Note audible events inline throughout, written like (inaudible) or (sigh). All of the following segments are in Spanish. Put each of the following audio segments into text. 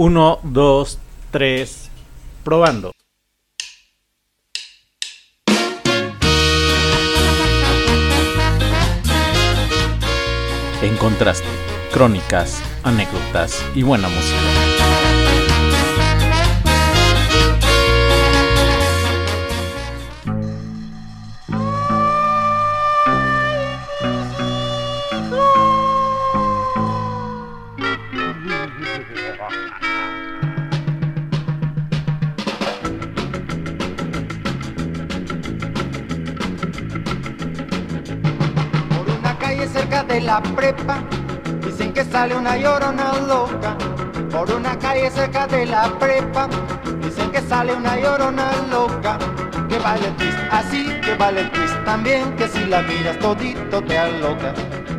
1, 2, 3, probando. En contraste, crónicas, anécdotas y buena música. La prepa, dicen que sale una llorona loca. Por una calle cerca de la prepa, dicen que sale una llorona loca. Que vale el twist así, que vale el twist también, que si la miras todito te aloca.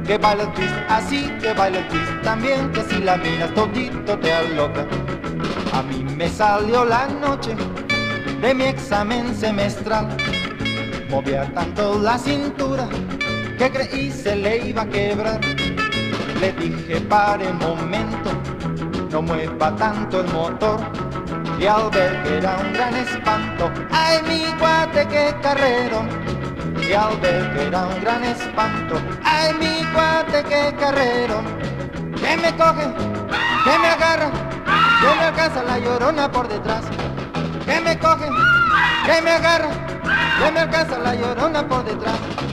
Que vale el twist así, que vale el twist también, que si la miras todito te aloca. A mí me salió la noche de mi examen semestral. Movía tanto la cintura que creí se le iba a quebrar. Le dije pare momento, no mueva tanto el motor. Y al ver que era un gran espanto, ay mi guate que carrero. Y al ver que era un gran espanto, ay mi guate que carrero. Que me coge, que me agarra, que me alcanza la llorona por detrás. Que me coge, que me agarra, que me alcanza la llorona por detrás.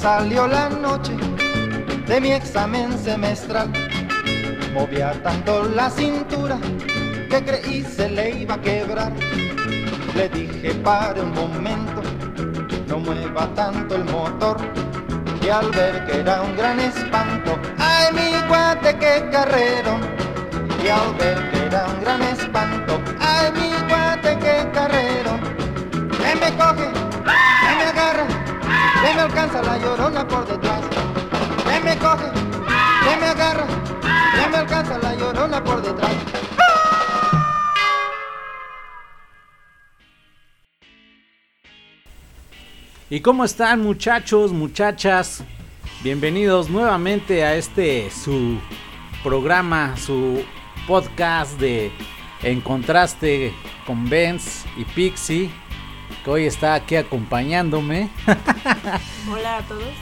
Salió la noche de mi examen semestral. Movía tanto la cintura que creí se le iba a quebrar. Le dije para un momento, no mueva tanto el motor. Y al ver que era un gran espanto, ay mi guate que carrero. Y al ver que era un gran espanto, ay mi guate que carrero. Que me coge, alcanza la llorona por detrás, que me coge, que me agarra, que me alcanza la llorona por detrás. ¿Y cómo están muchachos, muchachas? Bienvenidos nuevamente a este su programa, su podcast de En Contraste con Benz y Pixie que hoy está aquí acompañándome. (laughs) Hola a todos.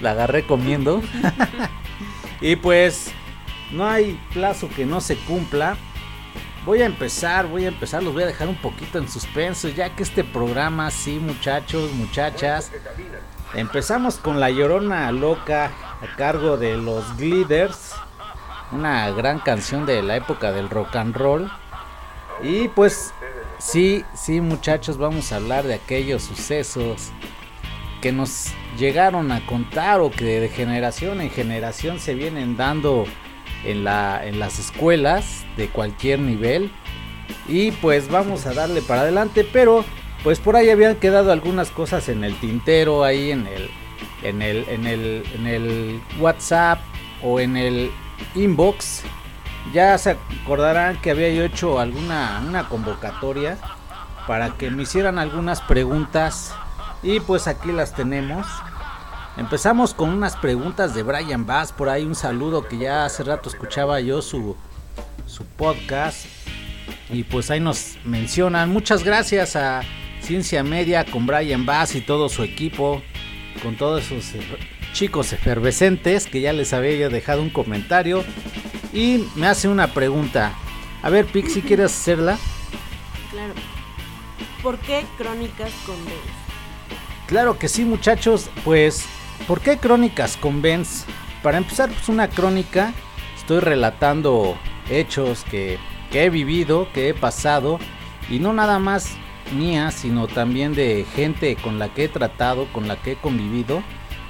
La agarré comiendo. (laughs) y pues no hay plazo que no se cumpla. Voy a empezar, voy a empezar, los voy a dejar un poquito en suspenso, ya que este programa, sí muchachos, muchachas, empezamos con La Llorona Loca a cargo de los Gliders, una gran canción de la época del rock and roll. Y pues Sí, sí muchachos, vamos a hablar de aquellos sucesos que nos llegaron a contar o que de generación en generación se vienen dando en, la, en las escuelas de cualquier nivel. Y pues vamos a darle para adelante, pero pues por ahí habían quedado algunas cosas en el tintero, ahí en el, en el, en el, en el WhatsApp o en el inbox ya se acordarán que había yo hecho alguna una convocatoria para que me hicieran algunas preguntas y pues aquí las tenemos. Empezamos con unas preguntas de Brian Bass, por ahí un saludo que ya hace rato escuchaba yo su, su podcast y pues ahí nos mencionan. Muchas gracias a Ciencia Media con Brian Bass y todo su equipo, con todos esos chicos efervescentes que ya les había yo dejado un comentario y me hace una pregunta. A ver, Pixie, ¿quieres hacerla? Claro. ¿Por qué Crónicas con Benz? Claro que sí, muchachos. Pues, ¿por qué Crónicas con Benz? Para empezar, pues una crónica. Estoy relatando hechos que, que he vivido, que he pasado. Y no nada más mía, sino también de gente con la que he tratado, con la que he convivido.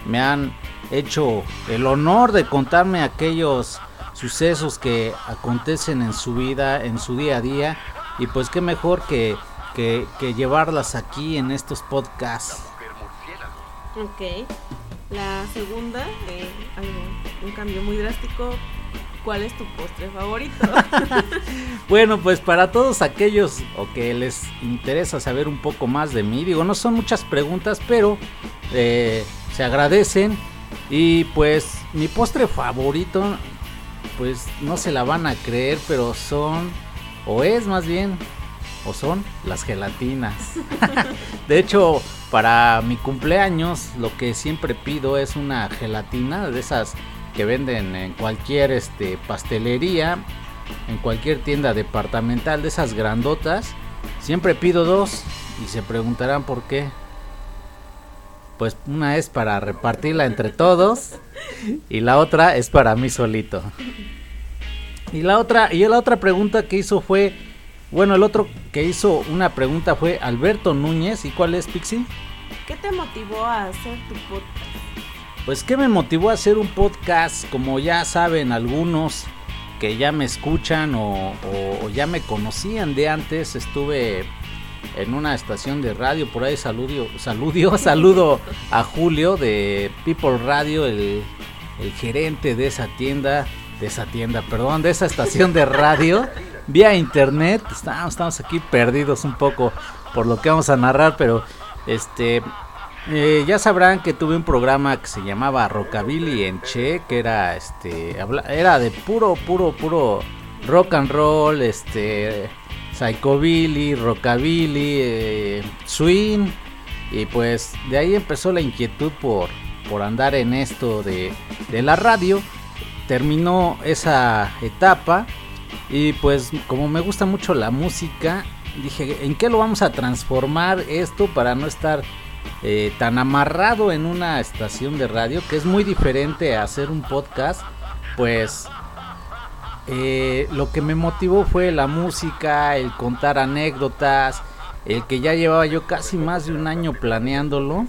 Me han hecho el honor de contarme aquellos sucesos que acontecen en su vida, en su día a día. Y pues qué mejor que, que, llevarlas aquí en estos podcasts. Ok. La segunda, eh, un cambio muy drástico. ¿Cuál es tu postre favorito? (laughs) (laughs) Bueno, pues para todos aquellos o que les interesa saber un poco más de mí, digo, no son muchas preguntas, pero eh, se agradecen. Y pues mi postre favorito, pues no se la van a creer, pero son, o es más bien, o son las gelatinas. (laughs) de hecho, para mi cumpleaños, lo que siempre pido es una gelatina de esas que venden en cualquier este, pastelería, en cualquier tienda departamental, de esas grandotas. Siempre pido dos y se preguntarán por qué. Pues una es para repartirla entre todos y la otra es para mí solito. Y la otra y la otra pregunta que hizo fue, bueno, el otro que hizo una pregunta fue Alberto Núñez, ¿y cuál es Pixie? ¿Qué te motivó a hacer tu podcast? Pues qué me motivó a hacer un podcast, como ya saben algunos que ya me escuchan o, o- o ya me conocían de antes, estuve en una estación de radio, por ahí saludio, saludio, (laughs) saludo a Julio de People Radio, el, el gerente de esa tienda, de esa tienda, perdón, de esa estación de radio, (laughs) vía internet, estamos, estamos aquí perdidos un poco por lo que vamos a narrar, pero este eh, ya sabrán que tuve un programa que se llamaba Rockabilly en Che, que era este era de puro puro puro rock and roll, este psychobilly, rockabilly, eh, swing y pues de ahí empezó la inquietud por por andar en esto de, de la radio. Terminó esa etapa y pues como me gusta mucho la música, dije, ¿en qué lo vamos a transformar esto para no estar eh, tan amarrado en una estación de radio, que es muy diferente a hacer un podcast? Pues eh, lo que me motivó fue la música, el contar anécdotas, el que ya llevaba yo casi más de un año planeándolo.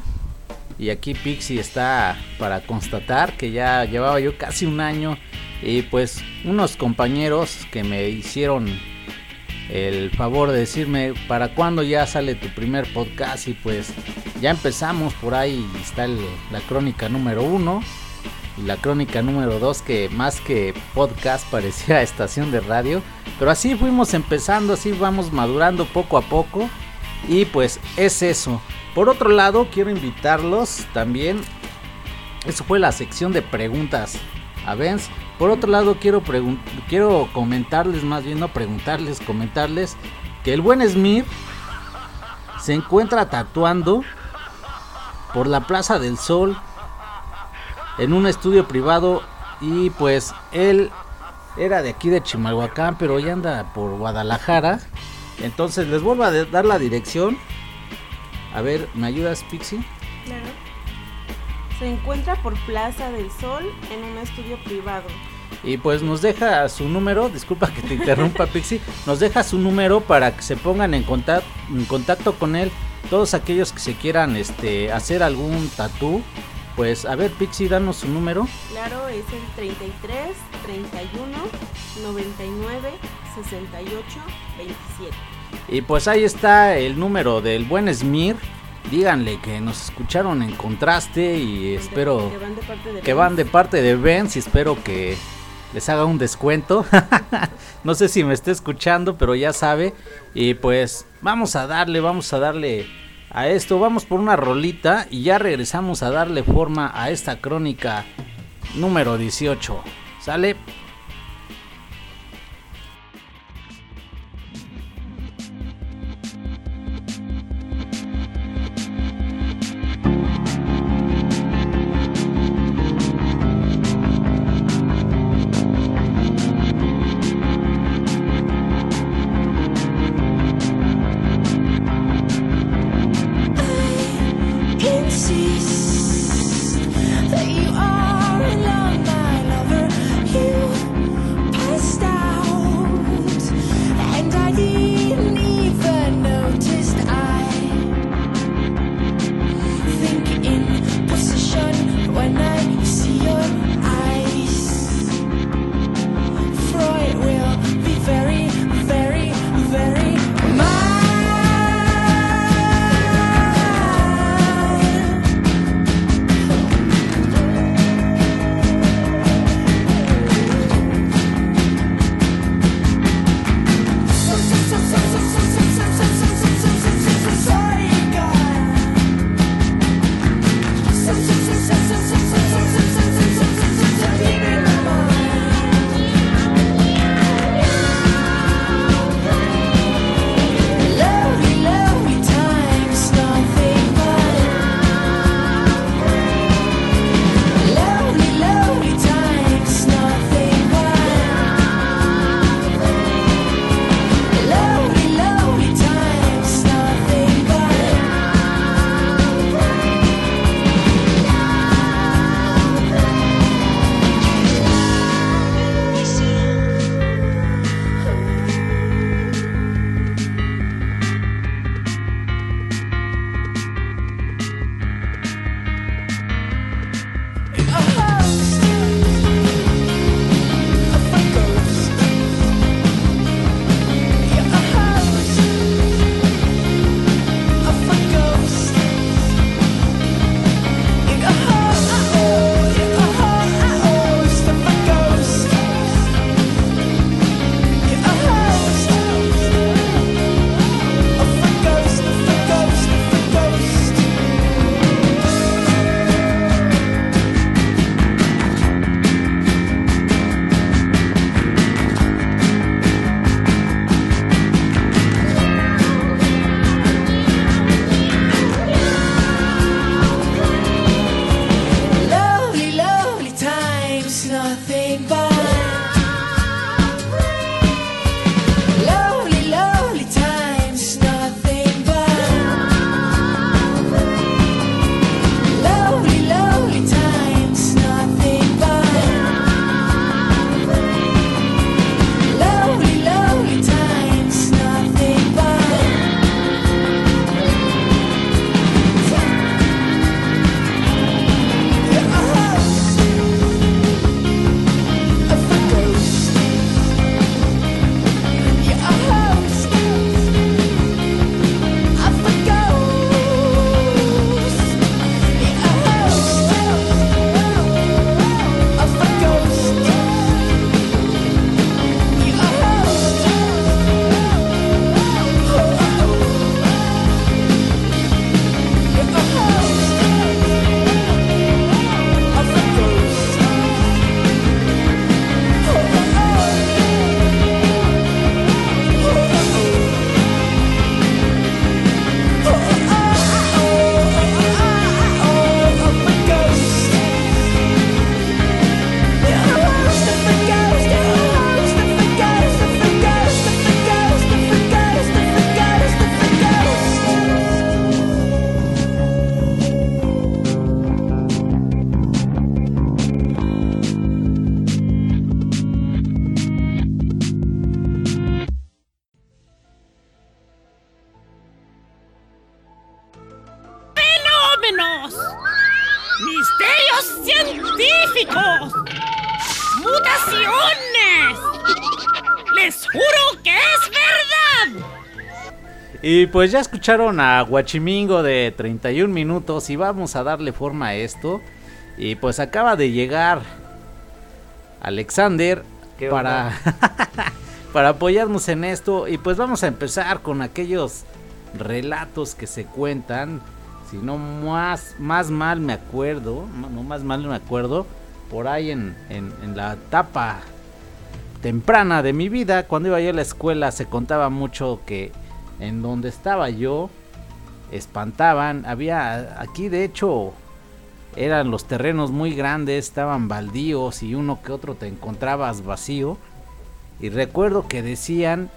Y aquí Pixie está para constatar que ya llevaba yo casi un año. Y pues unos compañeros que me hicieron el favor de decirme para cuándo ya sale tu primer podcast. Y pues ya empezamos por ahí. Está la crónica número uno. Y la crónica número 2 que más que podcast (laughs) parecía estación de radio. Pero así fuimos empezando, así vamos madurando poco a poco. Y pues es eso. Por otro lado, quiero invitarlos también. Eso fue la sección de preguntas a Benz. Por otro lado, quiero, quiero comentarles, más bien no preguntarles, comentarles que el buen Smith se encuentra tatuando por la Plaza del Sol en un estudio privado y pues él era de aquí de Chimalhuacán, pero ya anda por Guadalajara. Entonces les vuelvo a dar la dirección. A ver, ¿me ayudas, Pixie? Claro. Se encuentra por Plaza del Sol en un estudio privado. Y pues nos deja su número, disculpa que te interrumpa (laughs) Pixie, nos deja su número para que se pongan en contacto, en contacto con él todos aquellos que se quieran este hacer algún tatú. Pues a ver Pixie, danos su número. Claro, es el 33 31 99 68 27. Y pues ahí está el número del buen Smir. Díganle que nos escucharon en contraste y espero Que van de parte de que van de parte de Benz y espero que les haga un descuento. (laughs) no sé si me está escuchando, pero ya sabe. Y pues vamos a darle, vamos a darle a esto. Vamos por una rolita y ya regresamos a darle forma a esta crónica número 18. ¿Sale? Pues ya escucharon a Guachimingo de 31 minutos y vamos a darle forma a esto. Y pues acaba de llegar Alexander ¿Qué para, (laughs) para apoyarnos en esto. Y pues vamos a empezar con aquellos relatos que se cuentan. Si no más, más mal me acuerdo, no más mal me acuerdo, por ahí en, en, en la etapa temprana de mi vida, cuando iba yo a la escuela, se contaba mucho que en donde estaba yo espantaban. Había aquí, de hecho, eran los terrenos muy grandes, estaban baldíos y uno que otro te encontrabas vacío. Y recuerdo que decían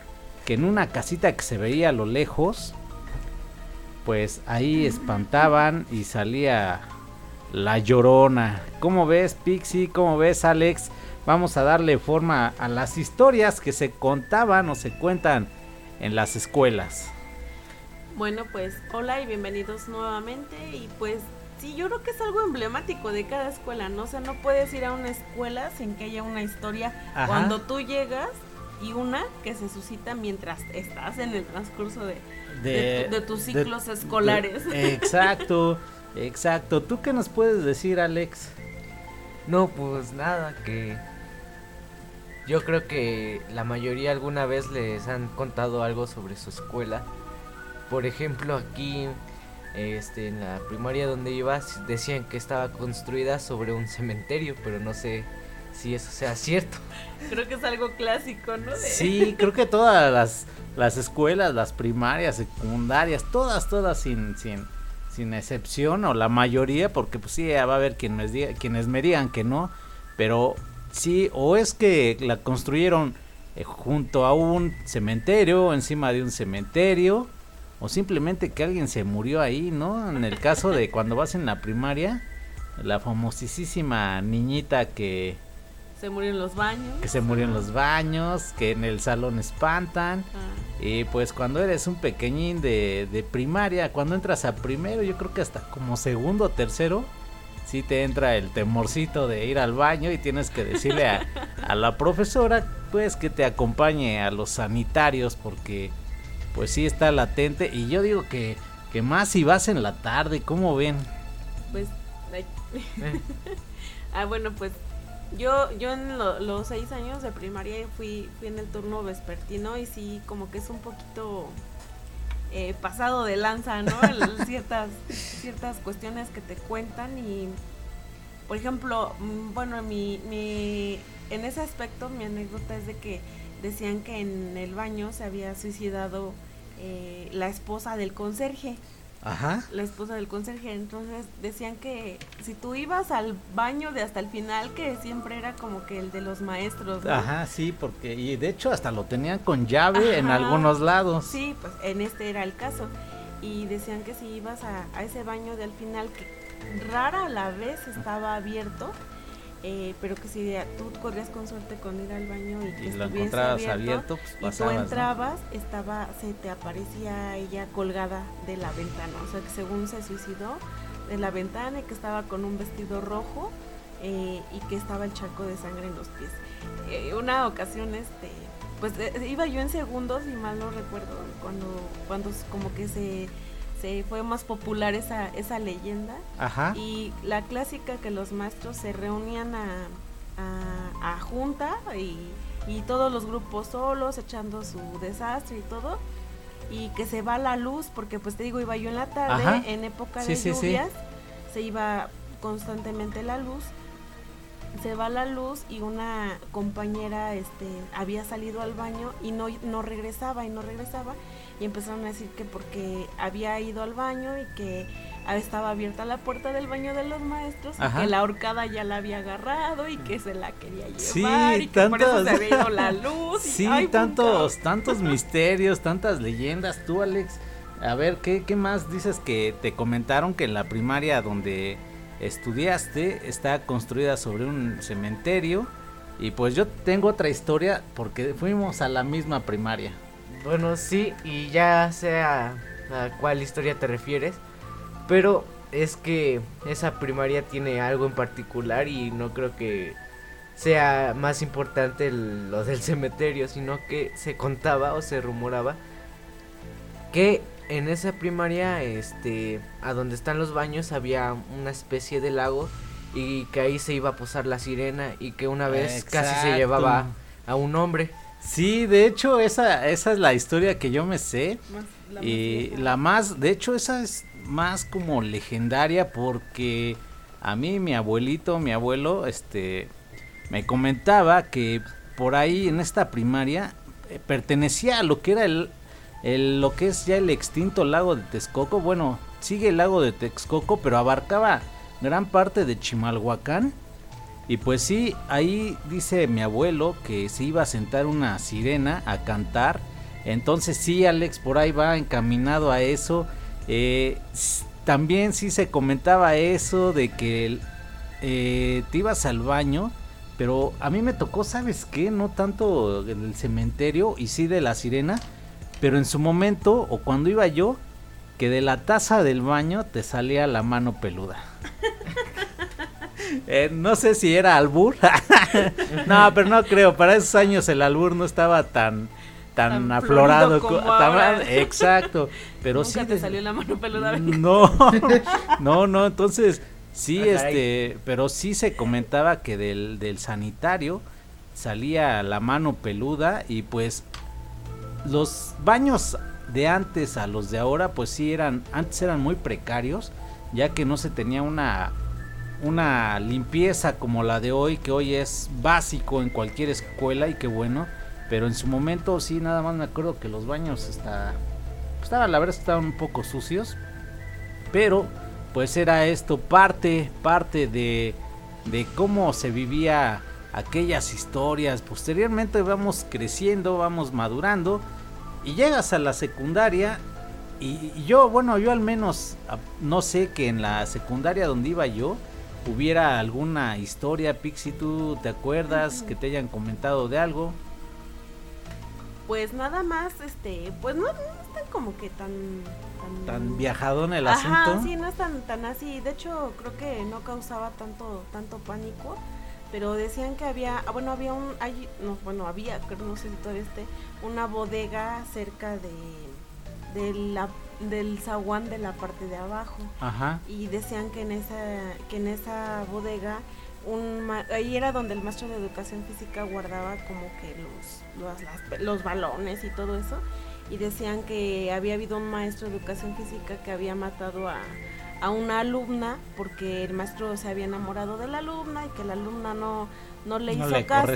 que en una casita que se veía a lo lejos, pues ahí espantaban y salía la llorona. ¿Cómo ves, Pixie? ¿Cómo ves, Alex? Vamos a darle forma a las historias que se contaban o se cuentan en las escuelas. Bueno, pues hola y bienvenidos nuevamente. Y pues sí, yo creo que es algo emblemático de cada escuela, ¿no? O sea, no puedes ir a una escuela sin que haya una historia Ajá. cuando tú llegas y una que se suscita mientras estás en el transcurso de, de tu- de tus de- ciclos escolares. de- (laughs) exacto, exacto. ¿Tú qué nos puedes decir, Alex? No, pues nada, que yo creo que la mayoría alguna vez les han contado algo sobre su escuela. Por ejemplo, aquí este en la primaria donde iba decían que estaba construida sobre un cementerio, pero no sé si eso sea cierto. Creo que es algo clásico, ¿no? Sí, creo que todas las, las escuelas, las primarias, secundarias, todas, todas sin, sin, sin excepción, o la mayoría, porque pues sí, va a haber quien me diga- quienes me digan que no, pero sí, o es que la construyeron eh, junto a un cementerio, encima de un cementerio, o simplemente que alguien se murió ahí, ¿no? En el caso de (laughs) cuando vas en la primaria, la famosísima niñita que Se murió en los baños. que se murió en los baños, que en el salón espantan. Ah, Y pues cuando eres un pequeñín de, de primaria, cuando entras a primero, yo creo que hasta como segundo o tercero, sí te entra el temorcito de ir al baño y tienes que decirle a, a la profesora pues que te acompañe a los sanitarios porque pues sí está latente y yo digo que, que más si vas en la tarde, ¿cómo ven? pues. ay. Eh. (laughs) ah, bueno, pues. Yo, yo en lo- los seis años de primaria fui, fui en el turno vespertino y sí, como que es un poquito eh, pasado de lanza, ¿no? El- (laughs) ciertas, ciertas cuestiones que te cuentan y, por ejemplo, mm, bueno, mi, mi, en ese aspecto mi anécdota es de que decían que en el baño se había suicidado eh, la esposa del conserje Ajá. la esposa del conserje. Entonces decían que si tú ibas al baño de hasta el final, que siempre era como que el de los maestros. ¿no? Ajá, sí, porque y de hecho hasta lo tenían con llave en algunos lados. Sí, pues en este era el caso. Y decían que si ibas a, a ese baño del final, que rara la vez estaba abierto, eh, pero que si tú corrías con suerte con ir al baño y que y lo estuviese abierto, abierto, pues y tú pasabas. ¿no? entrabas, estaba, se te aparecía ella colgada de la ventana, o sea que según se suicidó de la ventana y que estaba con un vestido rojo eh, y que estaba el charco de sangre en los pies. Eh, una ocasión, este, pues eh, iba yo en segundos y mal no recuerdo cuando, cuando como que se, se fue más popular esa, esa leyenda Ajá. y la clásica que los maestros se reunían a, a, a junta y, y todos los grupos solos echando su desastre y todo. Y que se va la luz, porque pues te digo, iba yo en la tarde, Ajá. en época Sí, de sí, sí. lluvias, se iba constantemente la luz. Se va la luz y una compañera este, había salido al baño y no, no regresaba y no regresaba. Y empezaron a decir que porque había ido al baño y que estaba abierta la puerta del baño de los maestros y que la horcada ya la había agarrado y que se la quería llevar Sí, y que por eso se había ido la luz. y- Sí, ay, tantos, tantos (laughs) misterios, tantas leyendas. Tú, Alex, a ver, ¿qué, ¿qué más dices que te comentaron que en la primaria donde estudiaste está construida sobre un cementerio? Y pues yo tengo otra historia porque fuimos a la misma primaria. Bueno, sí, y ya sé a, a cuál historia te refieres, pero es que esa primaria tiene algo en particular y no creo que sea más importante el- lo del cementerio, sino que se contaba o se rumoraba que en esa primaria, este, a donde están los baños había una especie de lago y que ahí se iba a posar la sirena y que una vez casi se llevaba a un hombre. Sí, de hecho, esa, esa es la historia que yo me sé. Más- la más Y vieja. la más, de hecho, esa es más como legendaria porque a mí, mi abuelito, mi abuelo, este, me comentaba que por ahí en esta primaria eh, pertenecía a lo que era el, el- lo que es ya el extinto lago de Texcoco. Bueno, sigue el lago de Texcoco, pero abarcaba gran parte de Chimalhuacán. Y pues sí, ahí dice mi abuelo que se iba a sentar una sirena a cantar. Entonces sí, Alex, por ahí va encaminado a eso. Eh, también sí se comentaba eso de que eh, te ibas al baño. Pero a mí me tocó, ¿sabes qué? No tanto del cementerio y sí de la sirena. Pero en su momento, o cuando iba yo, que de la taza del baño te salía la mano peluda. (laughs) Eh, no sé si era albur. (laughs) no, pero no creo. Para esos años el albur no estaba tan tan, Tan aflorado. como tan-. Exacto. Pero Nunca sí. te salió la mano peluda. (laughs) no, no, no. Entonces sí, Ah, este, pero sí se comentaba que del del sanitario salía la mano peluda y pues los baños de antes a los de ahora pues sí eran antes eran muy precarios ya que no se tenía una una limpieza como la de hoy que hoy es básico en cualquier escuela y qué bueno pero en su momento sí nada más me acuerdo que los baños está estaban la verdad estaban un poco sucios pero pues era esto parte parte de de cómo se vivía aquellas historias. Posteriormente vamos creciendo vamos madurando y llegas a la secundaria y, y yo bueno yo al menos a- no sé que en la secundaria donde iba yo hubiera alguna historia Pixie tú te acuerdas que te hayan comentado de algo Pues nada más, este, pues no, no es tan como que tan... Tan, tan viajadón el Ajá, asunto sí, no es tan, tan así. De hecho, creo que no causaba tanto, tanto pánico. Pero decían que había, ah, bueno, había un, hay, no, bueno, había, creo, no sé si todavía esté, una bodega cerca de, de la, del zaguán de la parte de abajo. ajá Y decían que en esa, que en esa bodega, un, ma- ahí era donde el maestro de educación física guardaba como que los, los, las- los balones y todo eso. Y decían que había habido un maestro de educación física que había matado a, a una alumna porque el maestro se había enamorado de la alumna y que la alumna no, no le no hizo le caso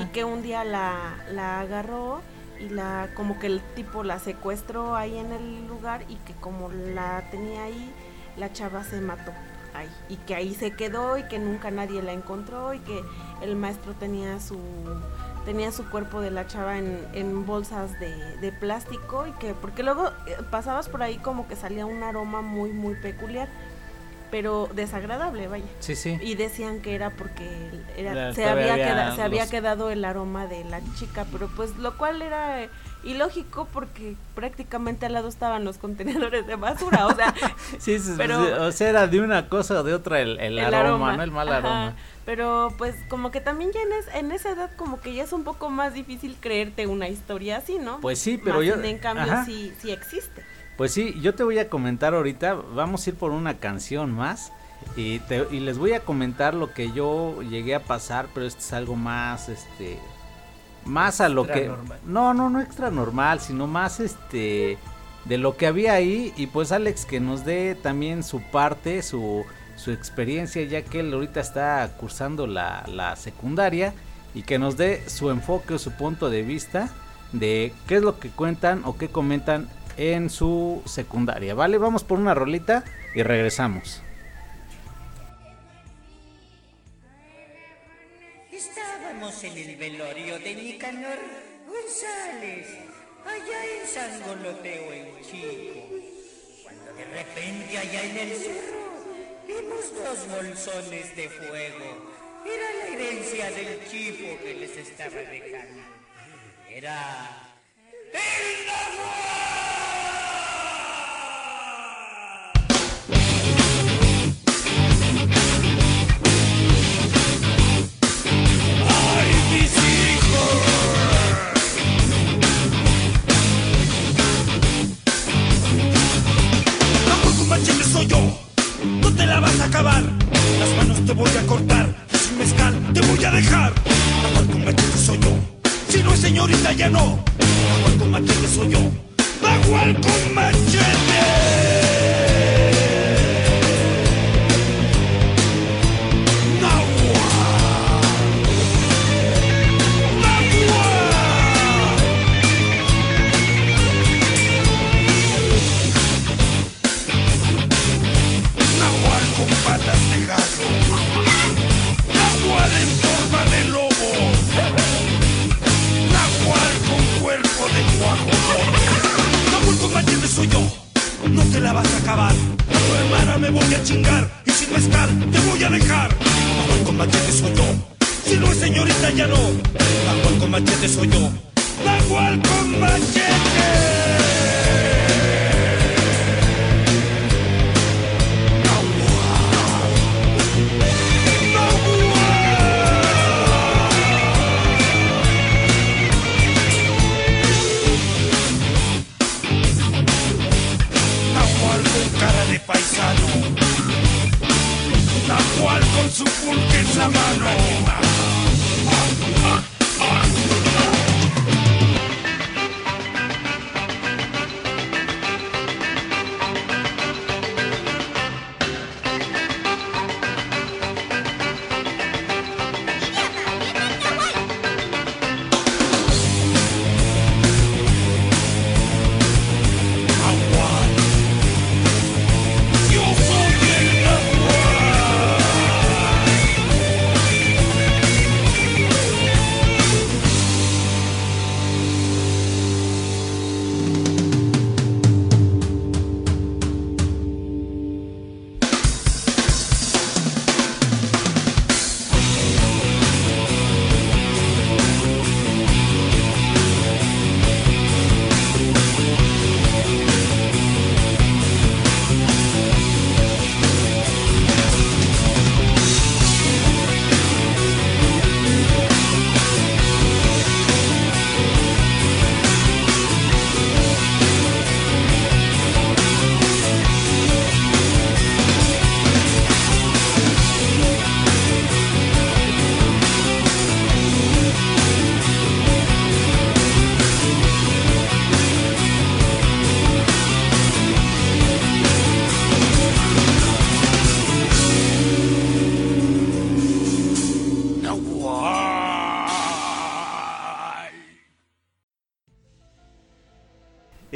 y que un día la, la agarró y la como que el tipo la secuestró ahí en el lugar y que como la tenía ahí la chava se mató ahí. Y que ahí se quedó y que nunca nadie la encontró y que el maestro tenía su tenía su cuerpo de la chava en, en bolsas de, de plástico y que porque luego eh, pasabas por ahí como que salía un aroma muy muy peculiar pero desagradable vaya sí sí y decían que era porque era, La- se, había había queda- se había quedado el aroma de la chica, pero pues lo cual era eh, ilógico porque prácticamente al lado estaban los contenedores de basura, o sea, (laughs) Sí, sí, Pero- o sea, era de una cosa o de otra el, el el aroma, aroma, ¿no? El mal Ajá, aroma. Pero pues como que también ya en, es- en esa edad como que ya es un poco más difícil creerte una historia así, ¿no? Pues sí, pero Más yo... en cambio ajá. sí, sí existe. Pues sí, yo te voy a comentar ahorita, vamos a ir por una canción más y, te- y les voy a comentar lo que yo llegué a pasar, pero esto es algo más, este, más a lo que... No, no, no extra normal, sino más, este, de lo que había ahí y pues Alex que nos dé también su parte, su, su experiencia, ya que él ahorita está cursando la, la secundaria y que nos dé su enfoque o su punto de vista de qué es lo que cuentan o qué comentan en su secundaria, ¿vale? Vamos por una rolita y regresamos. Estábamos en el velorio de Nicanor González, allá en Sangoloteo en Chico, cuando de repente allá en el cerro vimos dos bolsones de fuego. Era la herencia del chifo que les estaba dejando. Era... El NARA y mi cinco A por tu machete soy yo, no te la vas a acabar, las manos te voy a cortar, es un mezcal, te voy a dejar, vamos por tu machete soy yo. ¡El Nahual! señorita ya no. Nahual con machete soy yo. Nahual con machete.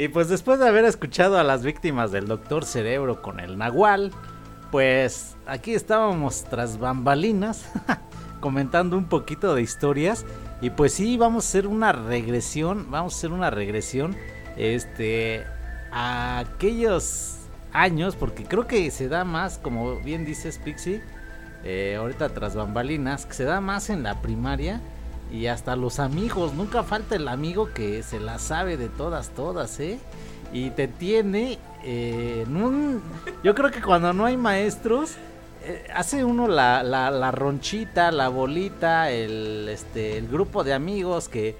Y pues después de haber escuchado a las víctimas del Doctor Cerebro con el Nahual, pues aquí estábamos tras bambalinas (laughs) comentando un poquito de historias. Y pues sí vamos a hacer una regresión, vamos a hacer una regresión este a aquellos años porque creo que se da más como bien dices Pixie eh, ahorita tras bambalinas que se da más en la primaria y hasta los amigos, nunca falta el amigo que se la sabe de todas, todas, ¿eh? Y te tiene eh, en un... Yo creo que cuando no hay maestros, eh, hace uno la, la, la ronchita, la bolita, el, este, el grupo de amigos que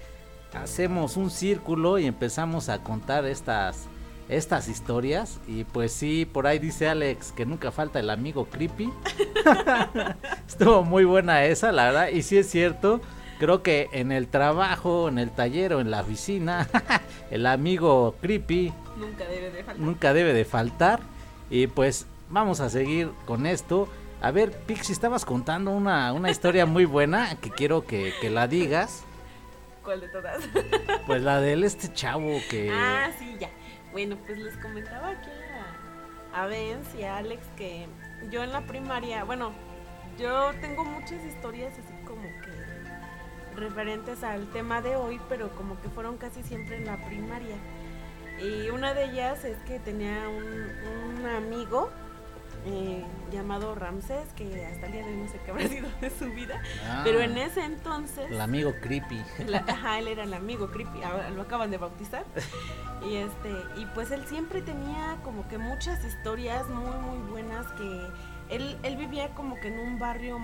hacemos un círculo y empezamos a contar estas, estas historias. Y pues sí, por ahí dice Alex que nunca falta el amigo creepy. (laughs) Estuvo muy buena esa, la verdad. Y sí es cierto. Creo que en el trabajo, en el taller o en la oficina, (laughs) el amigo creepy Nunca debe de faltar. nunca debe de faltar. Y pues vamos a seguir con esto. A ver, Pixie, estabas contando una, una historia muy buena que quiero que, que la digas. ¿Cuál de todas? Pues la del (laughs) este chavo que... Ah, sí, ya. Bueno, pues les comentaba aquí a, a Benz y a Alex que yo en la primaria, bueno, yo tengo muchas historias así referentes al tema de hoy, pero como que fueron casi siempre en la primaria. Y una de ellas es que tenía un, un amigo eh, llamado Ramsés, que hasta el día de hoy no sé qué habrá (laughs) sido de su vida, Ah, pero en ese entonces... El amigo creepy. La- (laughs) ajá, él era el amigo creepy, ahora lo acaban de bautizar. Y este, y pues él siempre tenía como que muchas historias muy muy buenas que él, él vivía como que en un barrio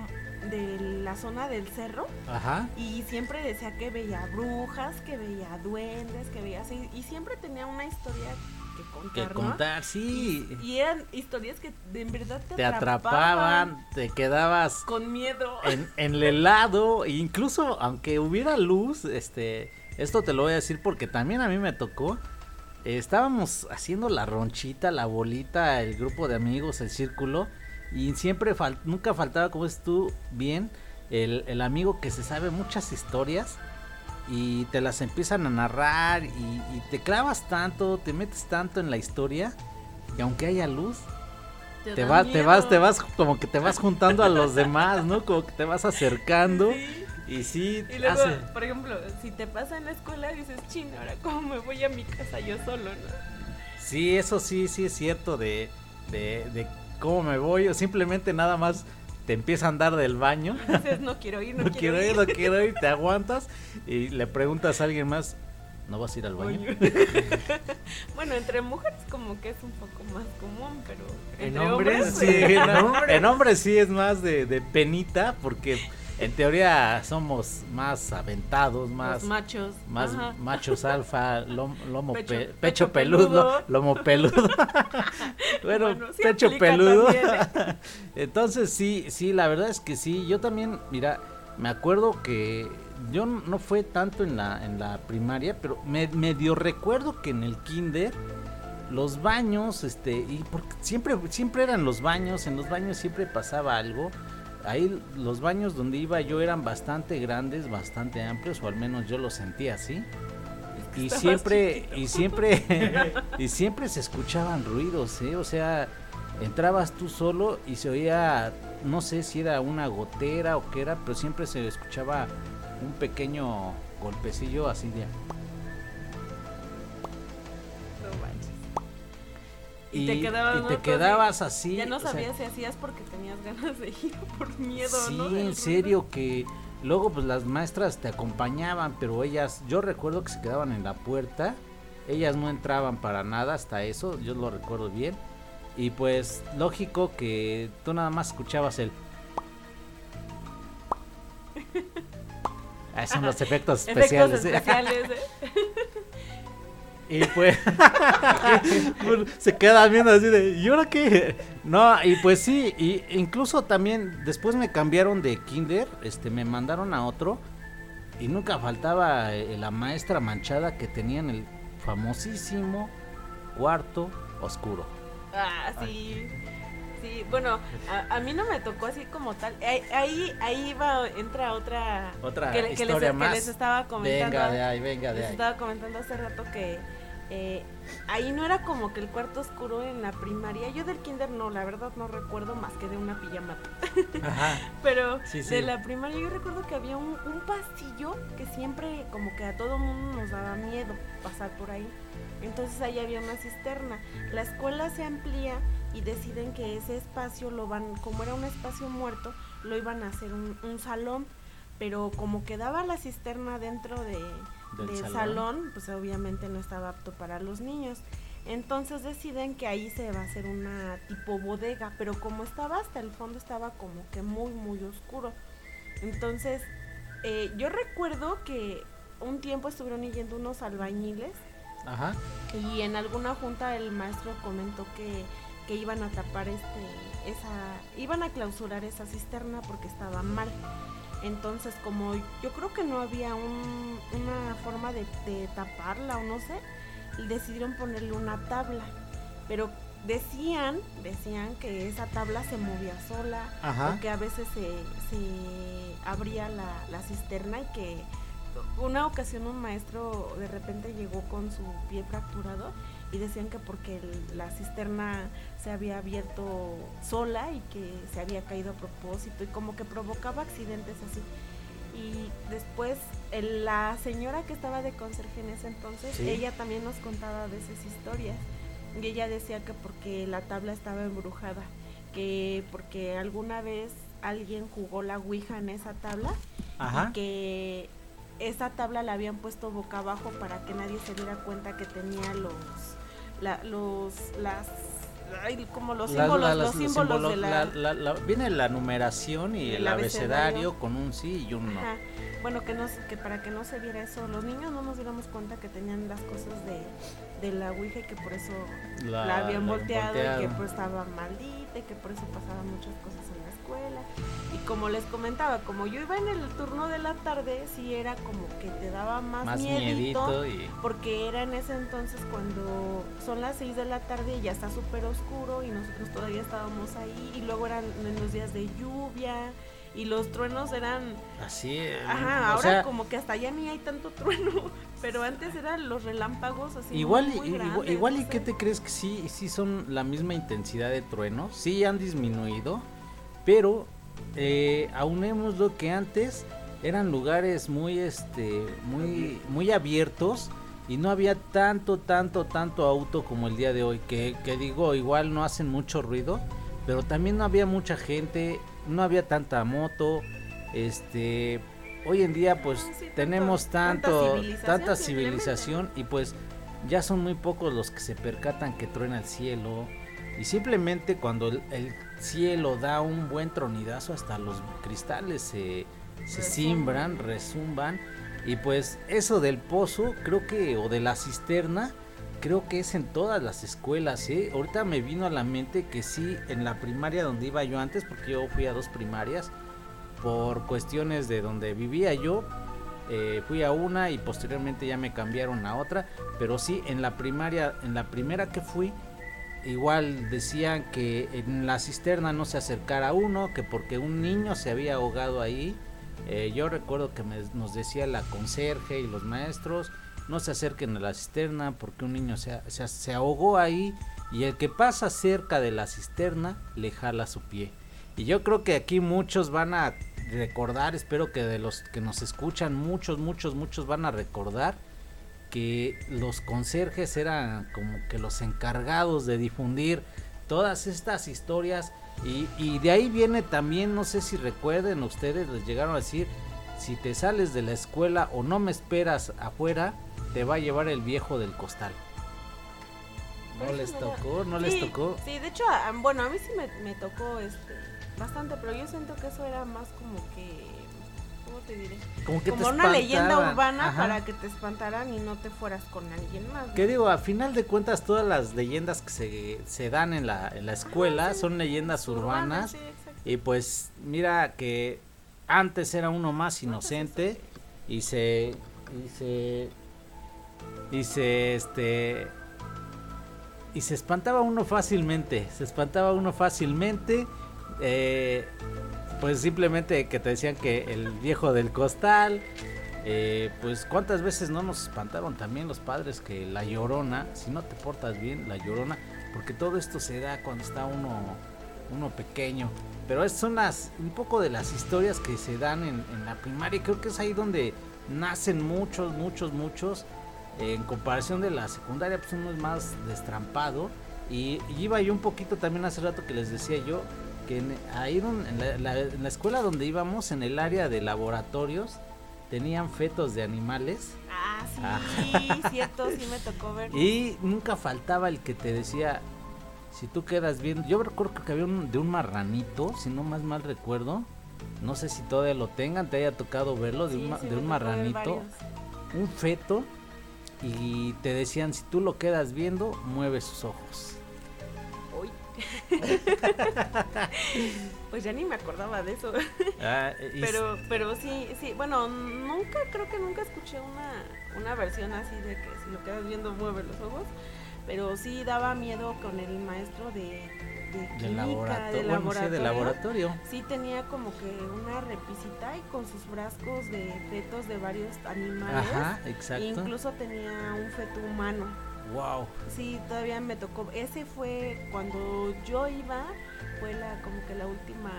de la zona del cerro Ajá. y siempre decía que veía brujas, que veía duendes, que veía así, y siempre tenía una historia que contar, Que ¿no? contar, sí. Y eran historias que de en verdad te, Te atrapaban, te quedabas con miedo. en, en el helado, e incluso aunque hubiera luz, este, Esto te lo voy a decir porque también a mí me tocó. Eh, estábamos haciendo la ronchita, la bolita, el grupo de amigos, el círculo. Y siempre, fal- nunca faltaba, como es tú, bien, el, el amigo que se sabe muchas historias y te las empiezan a narrar y, y te clavas tanto, te metes tanto en la historia que aunque haya luz, te da vas, te miedo. vas, te vas, como que te vas juntando a los demás, ¿no? Como que te vas acercando Sí. y sí, Y luego, hace- por ejemplo, si te pasa en la escuela, dices, chino, ahora cómo me voy a mi casa yo solo, ¿no? Sí, eso sí, sí es cierto de, de, de cómo me voy o simplemente nada más te empieza a andar del baño. (laughs) Dices, no quiero ir, no, No quiero ir, no quiero ir, te aguantas y le preguntas a alguien más, ¿no vas a ir al baño? (laughs) bueno, entre mujeres como que es un poco más común, pero En entre hombres, hombres, Sí, en (laughs) hombres sí es más de, de penita porque en teoría somos más aventados, más, los machos. más ajá. machos alfa, lom- lomo Pecho- pe- pecho, pecho peludo, peludo. lomo peludo. (laughs) bueno, Bueno, sí pecho peludo. también, (laughs) Entonces sí, sí, la verdad es que sí. Yo también, mira, me acuerdo que yo no fue tanto en la en la primaria, pero me medio recuerdo que en el kinder los baños, este, y porque siempre siempre eran los baños, en los baños siempre pasaba algo. Ahí los baños donde iba yo eran bastante grandes, bastante amplios, o al menos yo lo sentía así. Y estabas siempre, chiquito. y siempre, (laughs) y siempre se escuchaban ruidos, ¿eh? O sea, entrabas tú solo y se oía, no sé si era una gotera o qué era, pero siempre se escuchaba un pequeño golpecillo así de... Y te quedabas, y ¿no? te Tú quedabas así. ya no o sea, sabías si hacías porque tenías ganas de ir (laughs) por miedo, Sí, ¿no? En serio que luego pues las maestras te acompañaban, pero ellas, yo recuerdo que se quedaban en la puerta, ellas no entraban para nada hasta eso, yo lo recuerdo bien. Y pues lógico que tú nada más escuchabas el (laughs) Ah, son los efectos especiales. Efectos ¿eh? especiales, ¿eh? (laughs) (laughs) Y pues se quedan viendo así de, ¿y ahora qué? No, y pues sí, y incluso también después me cambiaron de kinder, este me mandaron a otro y nunca faltaba eh, la maestra manchada que tenían el famosísimo cuarto oscuro. Ah, sí. Sí, bueno, a, a mí no me tocó así como tal. Ahí, ahí, va, entra otra, Otra que, que les, historia que más. les estaba comentando. Venga de ahí, venga de les ahí. estaba comentando hace rato que eh, ahí no era como que el cuarto oscuro en la primaria. Yo del kinder no, la verdad no recuerdo más que de una pijamata. Ajá. (laughs) Pero Sí, sí. de la primaria yo recuerdo que había un, un pasillo que siempre como que a todo mundo nos daba miedo pasar por ahí. Entonces ahí había una cisterna. La escuela se amplía y deciden que ese espacio lo van, como era un espacio muerto, lo iban a hacer un, un salón. Pero como quedaba la cisterna dentro de, Del del salón. salón. pues obviamente no estaba apto para los niños. Entonces deciden que ahí se va a hacer una tipo bodega, pero como estaba hasta el fondo estaba como que muy muy oscuro. Entonces eh, yo recuerdo que un tiempo estuvieron yendo unos albañiles Ajá. y en alguna junta el maestro comentó que, que iban a tapar este esa iban a clausurar esa cisterna porque estaba mal entonces como yo creo que no había un- una forma de, de taparla o no sé decidieron ponerle una tabla pero decían decían que esa tabla se movía sola Ajá. o que a veces se, se abría la, la cisterna y que una ocasión un maestro de repente llegó con su pie fracturado y decían que porque el- la cisterna se había abierto sola y que se había caído a propósito y como que provocaba accidentes así. Y después el- la señora que estaba de conserje en ese entonces, Sí. ella también nos contaba de esas historias. Y ella decía que porque la tabla estaba embrujada, que porque alguna vez alguien jugó la Ouija en esa tabla Ajá. y que esa tabla la habían puesto boca abajo para que nadie se diera cuenta que tenía los la- los las ay, como los La- símbolos la- los las- símbolos símbolo- de la, la- la- la- viene la numeración y El el abecedario, abecedario. con un sí y un no. Ajá. bueno que no se- que para que no se viera eso los niños no nos diéramos cuenta que tenían las cosas de, de la ouija y que por eso La- la habían la volteado, y que pues estaba maldita y que por eso pasaban muchas cosas en la escuela y como les comentaba, como yo iba en el turno de la tarde, sí era como que te daba más, Más miedito, miedito y... porque era en ese entonces cuando son las 6 de la tarde y ya está súper oscuro y nosotros todavía estábamos ahí y luego eran en los días de lluvia y los truenos eran Así, eh, Ajá, ahora sea, como que hasta ya ni hay tanto trueno, (laughs) pero antes eran los relámpagos así igual, muy, muy i- igual, grandes, igual no y qué te crees que sí, sí son la misma intensidad de truenos, sí han disminuido, pero eh, aunemos lo que antes eran lugares muy, este, muy, muy abiertos y no había tanto, tanto, tanto auto como el día de hoy, que, que digo, igual no hacen mucho ruido, pero también no había mucha gente, no había tanta moto, este, hoy en día pues sí, tenemos tanta tanto, civilización, tanta civilización y pues ya son muy pocos los que se percatan que truena el cielo y simplemente cuando el, el cielo da un buen tronidazo hasta los cristales se, se simbran, resumban y pues eso del pozo creo que o de la cisterna creo que es en todas las escuelas, ¿eh? Ahorita me vino a la mente que sí en la primaria donde iba yo antes porque yo fui a dos primarias por cuestiones de donde vivía yo eh, fui a una y posteriormente ya me cambiaron a otra. Pero sí en la primaria en la primera que fui igual decían que en la cisterna no se acercara uno que porque un niño se había ahogado ahí. Eh, yo recuerdo que nos decía la conserje y los maestros no se acerquen a la cisterna porque un niño se, se, se ahogó ahí y el que pasa cerca de la cisterna le jala su pie. Y yo creo que aquí muchos van a recordar, espero que de los que nos escuchan, muchos, muchos, muchos van a recordar que los conserjes eran como que los encargados de difundir todas estas historias y, y de ahí viene también, no sé si recuerden ustedes, les llegaron a decir, si te sales de la escuela o no me esperas afuera, te va a llevar el viejo del costal. ¿No les no tocó? ¿No les tocó? Sí, de hecho, bueno, a mí sí me, me tocó este bastante, pero yo siento que eso era más como que, ¿cómo te diré? Como que te Como una leyenda urbana Ajá. para que te espantaran y no te fueras con alguien más. ¿no? Que digo, a final de cuentas todas las leyendas que se, se dan en la, en la escuela son leyendas urbanas. sí. Y pues mira que antes era uno más inocente y se y se y se este y se espantaba uno fácilmente, se espantaba uno fácilmente eh, pues simplemente que te decían que el viejo del costal eh, pues cuántas veces no nos espantaron también los padres que la llorona, si no te portas bien, la llorona, porque todo esto se da cuando está uno, uno pequeño. Pero es son las, un poco de las historias que se dan en, la primaria creo que es ahí donde nacen muchos, muchos, muchos. en comparación de la secundaria, pues uno es más destrampado. Y, y iba yo un poquito también hace rato que les decía yo que en, ahí en la, la- en la escuela donde íbamos, en el área de laboratorios, tenían fetos de animales Ah, sí, Ajá. (laughs) cierto, sí me tocó ver. y nunca faltaba el que te decía, si tú quedas bien, yo recuerdo que había un, de un marranito, si no más mal recuerdo, no sé si todavía lo tengan, te haya tocado verlo, de Sí, un, sí de un marranito, un feto, y te decían, si tú lo quedas viendo, mueve sus ojos. (laughs) Pues ya ni me acordaba de eso. Ah, (laughs) Pero, pero sí, sí, bueno, nunca, creo que nunca escuché una, una versión así de que si lo quedas viendo mueve los ojos, pero sí daba miedo con el maestro de, química, laboratorio, de bueno, sí, de laboratorio. Sí tenía como que una repisita y con sus frascos de fetos de varios animales. Ajá, exacto. Incluso tenía un feto humano. Wow. Sí, todavía me tocó. Ese fue cuando yo iba, fue la como que la última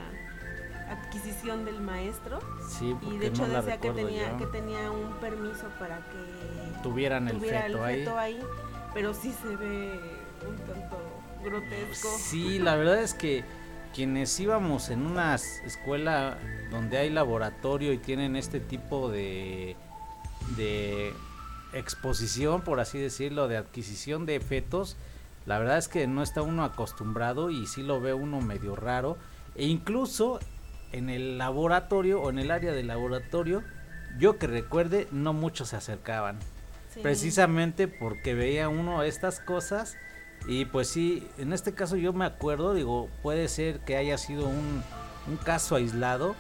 adquisición del maestro. Sí, Y porque de hecho no decía que tenía, yo. que tenía un permiso para que tuvieran el tuviera feto, el feto ahí. Pero sí se ve un tanto grotesco. Sí, la verdad es que quienes íbamos en una escuela donde hay laboratorio y tienen este tipo de, de exposición, por así decirlo, de adquisición de fetos, la verdad es que no está uno acostumbrado y sí lo ve uno medio raro. E incluso en el laboratorio o en el área del laboratorio, yo que recuerde, no muchos se acercaban Sí. precisamente porque veía uno estas cosas y pues sí, en este caso yo me acuerdo, digo, puede ser que haya sido un, un caso aislado,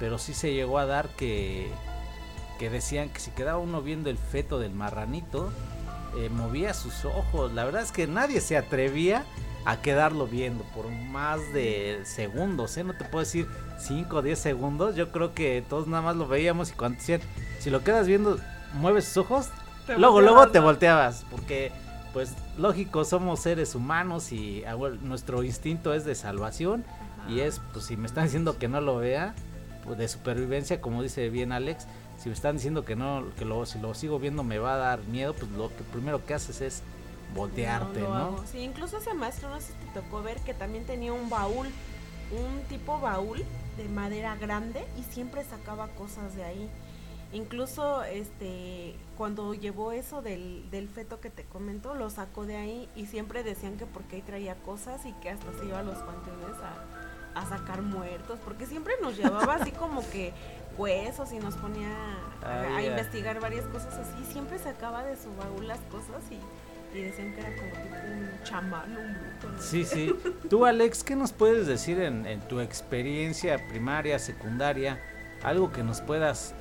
pero sí se llegó a dar que, que decían que si quedaba uno viendo el feto del marranito, eh, movía sus ojos. La verdad es que nadie se atrevía a quedarlo viendo por más de segundos, ¿eh? No te puedo decir 5 o 10 segundos. Yo creo que todos nada más lo veíamos y cuando decían, si lo quedas viendo, mueves sus ojos, Te luego, luego te ¿no? volteabas. Porque, pues, lógico, somos seres humanos y ah, bueno, nuestro instinto es de salvación. Y es, pues, si me están diciendo que no lo vea, pues, de supervivencia, como dice bien Alex. Si me están diciendo que no, que lo, si lo sigo viendo me va a dar miedo, pues lo que primero que haces es voltearte, ¿no? Sí, incluso ese maestro, no sé si te tocó ver que también tenía un baúl, un tipo baúl de madera grande y siempre sacaba cosas de ahí. Incluso este cuando llevó eso del, del feto que te comento, lo sacó de ahí y siempre decían que porque ahí traía cosas y que hasta se iba a los panteones a, a sacar muertos, porque siempre nos llevaba así como que huesos y nos ponía a, a Ah, investigar varias cosas así, siempre sacaba de su baúl las cosas y, y decían que era como un chamán, un bruto. ¿no? Sí, sí. (laughs) Tú, Alex, ¿qué nos puedes decir en, en tu experiencia primaria, secundaria? Algo que nos puedas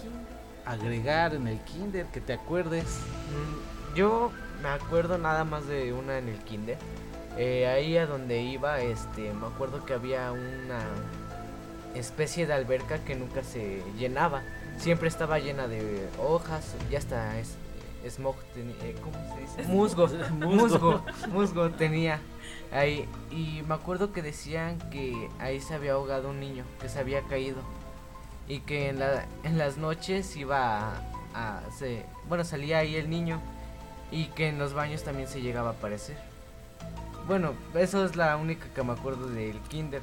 agregar en el kinder, que te acuerdes. Mm, Yo me acuerdo nada más de una en el kinder. Eh, ahí a donde iba, este, me acuerdo que había una especie de alberca que nunca se llenaba. Siempre estaba llena de hojas, ya hasta es, smog, eh, ¿cómo se dice? (laughs) Musgo, musgo, musgo tenía ahí. Y me acuerdo que decían que ahí se había ahogado un niño, que se había caído. Y que en, la, en las noches iba a, a- se, bueno, salía ahí el niño y que en los baños también se llegaba a aparecer. Bueno, eso es la única que me acuerdo del kinder.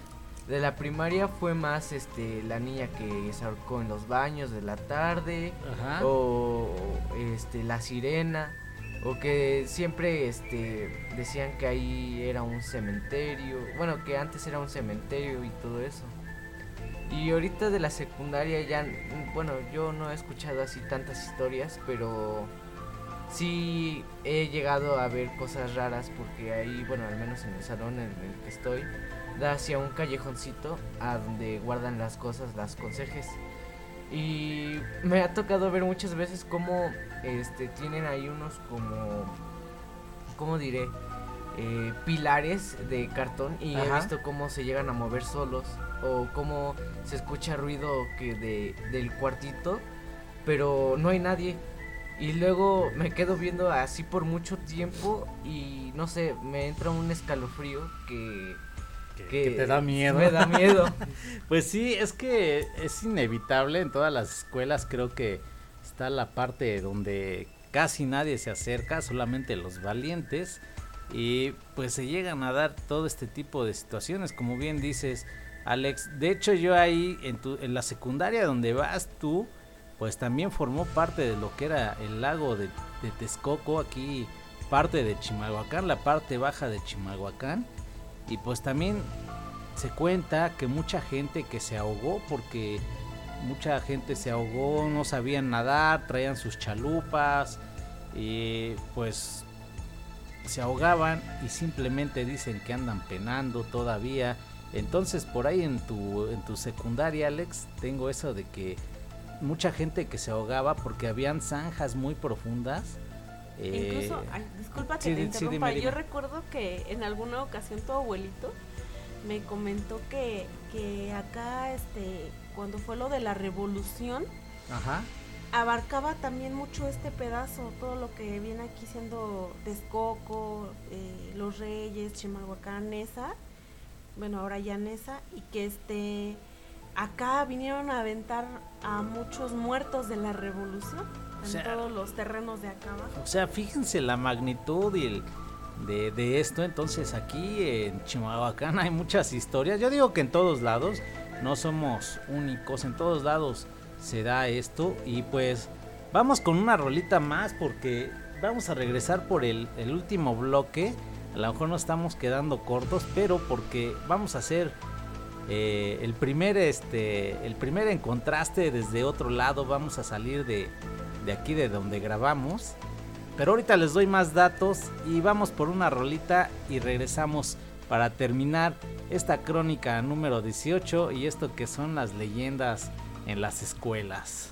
De la primaria fue más este la niña que se ahorcó en los baños de la tarde Ajá. o este la sirena o que siempre este decían que ahí era un cementerio, bueno, que antes era un cementerio y todo eso. Y ahorita de la secundaria ya, bueno, yo no he escuchado así tantas historias, pero sí he llegado a ver cosas raras porque ahí, bueno, al menos en el salón en el que estoy, da hacia un callejoncito a donde guardan las cosas las conserjes. Y me ha tocado ver muchas veces cómo este, tienen ahí unos como, ¿cómo diré? Eh, pilares de cartón y he Ajá. visto cómo se llegan a mover solos o cómo se escucha ruido que de, del cuartito, pero no hay nadie. Y luego me quedo viendo así por mucho tiempo y no sé, me entra un escalofrío que, Que, que que te da miedo. Me da miedo. (laughs) Pues sí, es que es inevitable en todas las escuelas, creo que está la parte donde casi nadie se acerca, solamente los valientes y pues se llegan a dar todo este tipo de situaciones, como bien dices, Alex. De hecho, yo ahí en tu en la secundaria donde vas tú, pues también formó parte de lo que era el lago de, de Texcoco, aquí parte de Chimalhuacán, la parte baja de Chimalhuacán. Y pues también se cuenta que mucha gente que se ahogó porque mucha gente se ahogó, no sabían nadar, traían sus chalupas y pues se ahogaban y simplemente dicen que andan penando todavía. Entonces por ahí en tu en tu secundaria, Alex, tengo eso de que mucha gente que se ahogaba porque habían zanjas muy profundas. Eh, Incluso, ay, disculpa que sí, te sí, interrumpa, dime, yo recuerdo que en alguna ocasión tu abuelito me comentó que, que acá, este, cuando fue lo de la revolución, Ajá. abarcaba también mucho este pedazo, todo lo que viene aquí siendo Texcoco, eh, Los Reyes, Chimalhuacán, Nesa, bueno, ahora ya Nesa, y que este, acá vinieron a aventar a muchos muertos de la revolución, en O sea, todos los terrenos de acá abajo. O sea, fíjense la magnitud y el- de, de esto. Entonces aquí en Chimalhuacán hay muchas historias. Yo digo que en todos lados, no somos únicos, en todos lados se da esto. Y pues vamos con una rolita más porque vamos a regresar por el, el último bloque. A lo mejor no estamos quedando cortos, pero porque vamos a hacer eh, el primer este el primer en contraste desde otro lado. Vamos a salir de, de aquí de donde grabamos. Pero ahorita les doy más datos y vamos por una rolita y regresamos para terminar esta crónica número 18 y esto que son las leyendas en las escuelas.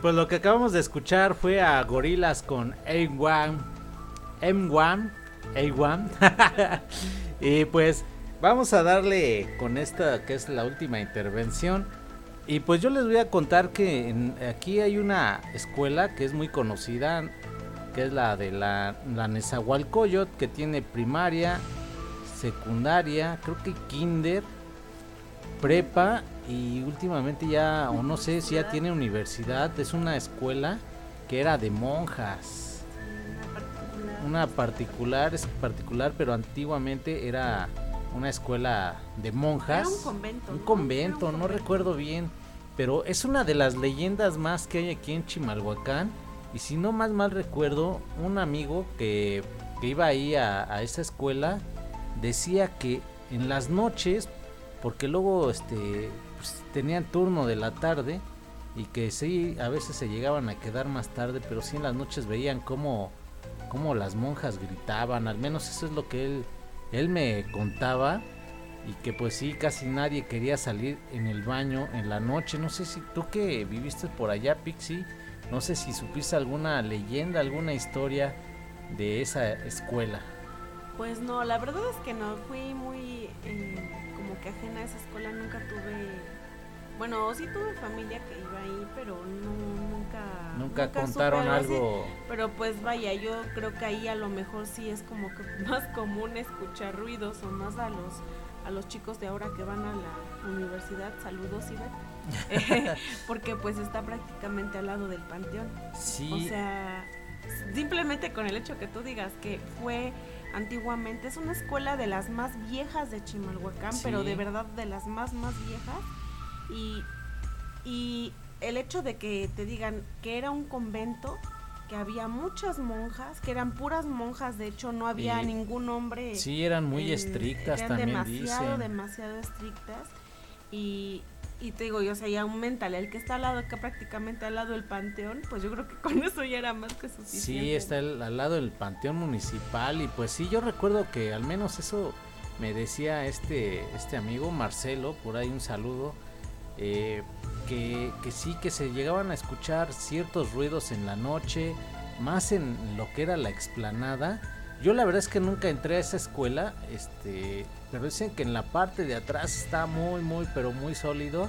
Pues lo que acabamos de escuchar fue a Gorilas con A1, M1, A1. y pues vamos a darle con esta que es la última intervención. Y pues yo les voy a contar que aquí hay una escuela que es muy conocida, que es la de la, la que tiene primaria, secundaria, creo que kinder, prepa y últimamente ya, o no sé si ya tiene universidad, es una escuela que era de monjas. Una particular, es particular, pero antiguamente era una escuela de monjas. un convento. Un convento, no recuerdo bien. Pero es una de las leyendas más que hay aquí en Chimalhuacán. Y si no más mal recuerdo, un amigo que, iba ahí a, a esa escuela decía que en las noches, porque luego este, pues, tenían turno de la tarde y que sí, a veces se llegaban a quedar más tarde, pero sí en las noches veían cómo, cómo las monjas gritaban, al menos eso es lo que él, él me contaba y que pues sí, casi nadie quería salir en el baño en la noche. No sé si tú que viviste por allá, Pixie, no sé si supiste alguna leyenda, alguna historia de esa escuela. Pues no, la verdad es que no, fui muy eh, como que ajena a esa escuela, nunca tuve, bueno, sí tuve familia que iba ahí, pero no, nunca... Nunca, contaron algo. Pero pues vaya, yo creo que ahí a lo mejor sí es como que (laughs) más común escuchar ruidos o más a los a los chicos de ahora que van a la universidad, saludos Ivette, (laughs) (laughs) porque pues está prácticamente al lado del panteón. Sí, O sea, simplemente con el hecho que tú digas que fue antiguamente, es una escuela de las más viejas de Chimalhuacán, Sí. pero de verdad de las más, más viejas. Y, y el hecho de que te digan que era un convento, que había muchas monjas, que eran puras monjas, de hecho no había Y- ningún hombre. sí eran muy en- estrictas eran también demasiado, dicen. demasiado estrictas. Y, y te digo, yo, o sea, ya aumentale, el que está al lado, acá prácticamente al lado del panteón, pues yo creo que (laughs) con eso ya era más que suficiente. Sí, está al lado del panteón municipal y pues sí, yo recuerdo que al menos eso me decía este, este amigo Marcelo, por ahí un saludo, eh, que, que sí, que se llegaban a escuchar ciertos ruidos en la noche, más en lo que era la explanada. Yo la verdad es que nunca entré a esa escuela, este, pero dicen que en la parte de atrás está muy, muy, pero muy sólido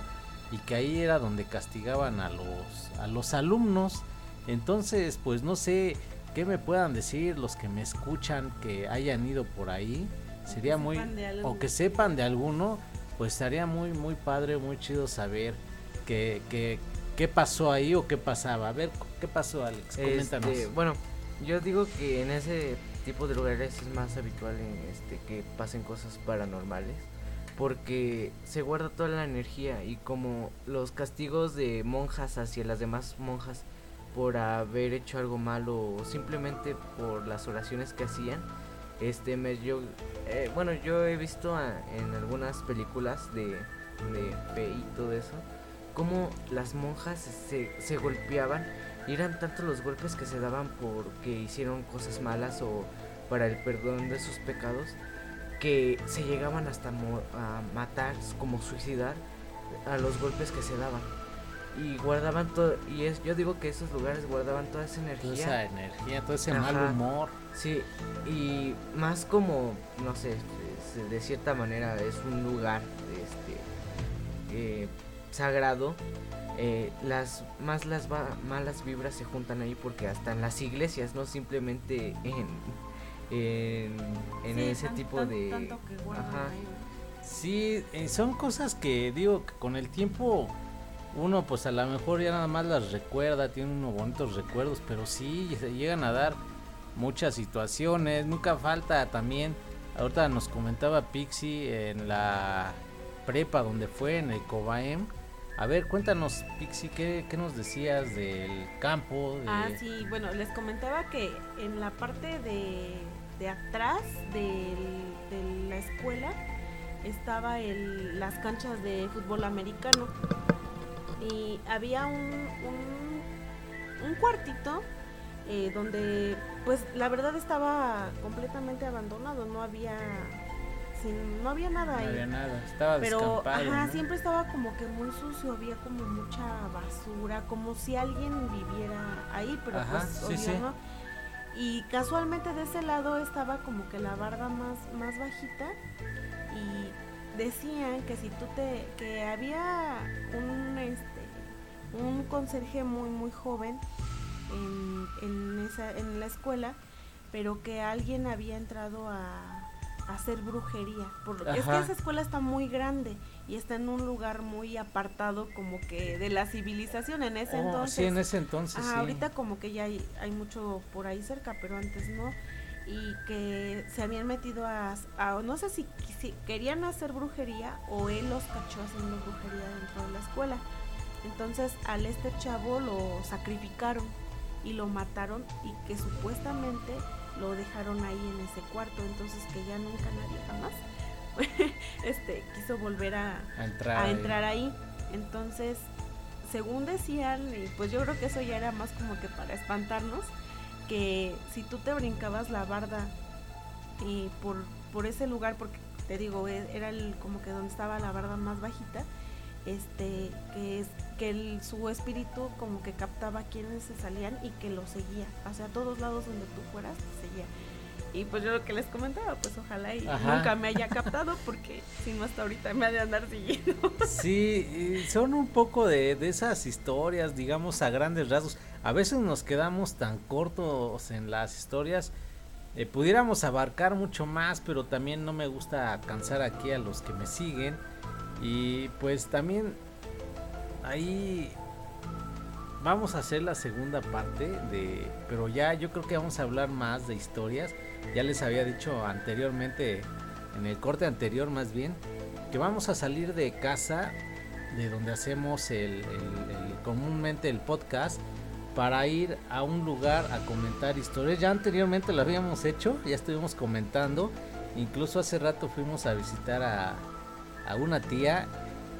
y que ahí era donde castigaban a los, a los alumnos. Entonces, pues no sé qué me puedan decir los que me escuchan que hayan ido por ahí. Sería muy o que sepan de alguno, pues estaría muy muy padre, muy chido saber qué qué qué pasó ahí o qué pasaba. A ver, ¿qué pasó, Alex? Coméntanos. Este, bueno, yo digo que en ese tipo de lugares es más habitual en este que pasen cosas paranormales porque se guarda toda la energía y como los castigos de monjas hacia las demás monjas por haber hecho algo malo o simplemente por las oraciones que hacían este me yo eh, bueno yo he visto a- en algunas películas de, de fe y todo eso cómo las monjas se, se golpeaban eran tantos los golpes que se daban porque hicieron cosas malas o para el perdón de sus pecados que se llegaban hasta a matar como suicidar a los golpes que se daban y guardaban todo y es yo digo que esos lugares guardaban toda esa energía Toda esa energía, todo ese Ajá. mal humor. Sí, y más como, no sé, es- de cierta manera es un lugar este eh, sagrado. Eh, las más las va- malas vibras se juntan ahí porque hasta en las iglesias, no simplemente en en, en Sí, ese tan- tipo tan- de tanto que guardan Ajá. ahí, ¿no? Sí, eh, son cosas que digo que con el tiempo uno pues a lo mejor ya nada más las recuerda, tiene unos bonitos recuerdos, pero sí se llegan a dar muchas situaciones, nunca falta también, ahorita nos comentaba Pixie en la prepa donde fue, en el Cobaem. A ver, cuéntanos Pixie, ¿qué, qué nos decías del campo? de- Ah, sí, bueno, les comentaba que en la parte de, de atrás de la escuela estaba el, las canchas de fútbol americano y había un, un, un cuartito eh, donde pues la verdad estaba completamente abandonado, no había sin, no había nada No ahí. había nada, estaba Pero, ajá, ¿no? siempre estaba como que muy sucio, había como mucha basura, como si alguien viviera ahí, pero Ajá, pues sí, obvio sí. no. Y casualmente de ese lado estaba como que la barda más, más bajita y decían que si tú te, que había un, este, un conserje muy, muy joven en, en, esa, en la escuela, pero que alguien había entrado a hacer brujería. Por, es que esa escuela está muy grande y está en un lugar muy apartado como que de la civilización en ese Oh, entonces. sí, en ese entonces Ajá, sí. ahorita como que ya hay, hay mucho por ahí cerca, pero antes no. Y que se habían metido a, a- no sé si, si querían hacer brujería o él los cachó haciendo brujería dentro de la escuela. Entonces al este chavo lo sacrificaron y lo mataron y que supuestamente lo dejaron ahí en ese cuarto. Entonces que ya nunca nadie jamás (laughs) este quiso volver a, a entrar. a ahí. entrar ahí. Entonces según decían, y pues yo creo que eso ya era más como que para espantarnos, que si tú te brincabas la barda eh, por, por ese lugar, porque te digo, e- era el, como que donde estaba la barda más bajita, este, que es que el- su espíritu como que captaba quienes se salían y que lo seguía, o sea, a todos lados donde tú fueras, te seguía. Y pues yo lo que les comentaba, pues ojalá y Ajá. nunca me haya captado, porque si no hasta ahorita me ha de andar siguiendo. Sí, son un poco de, de esas historias, digamos, a grandes rasgos. A veces nos quedamos tan cortos en las historias. eh, pudiéramos abarcar mucho más, pero también no me gusta cansar aquí a los que me siguen. Y pues también ahí vamos a hacer la segunda parte de... Pero ya yo creo que vamos a hablar más de historias. Ya les había dicho anteriormente, en el corte anterior más bien, que vamos a salir de casa, de donde hacemos el, el- comúnmente el podcast, para ir a un lugar a comentar historias. Ya anteriormente lo habíamos hecho, ya estuvimos comentando. Incluso hace rato fuimos a visitar a, a una tía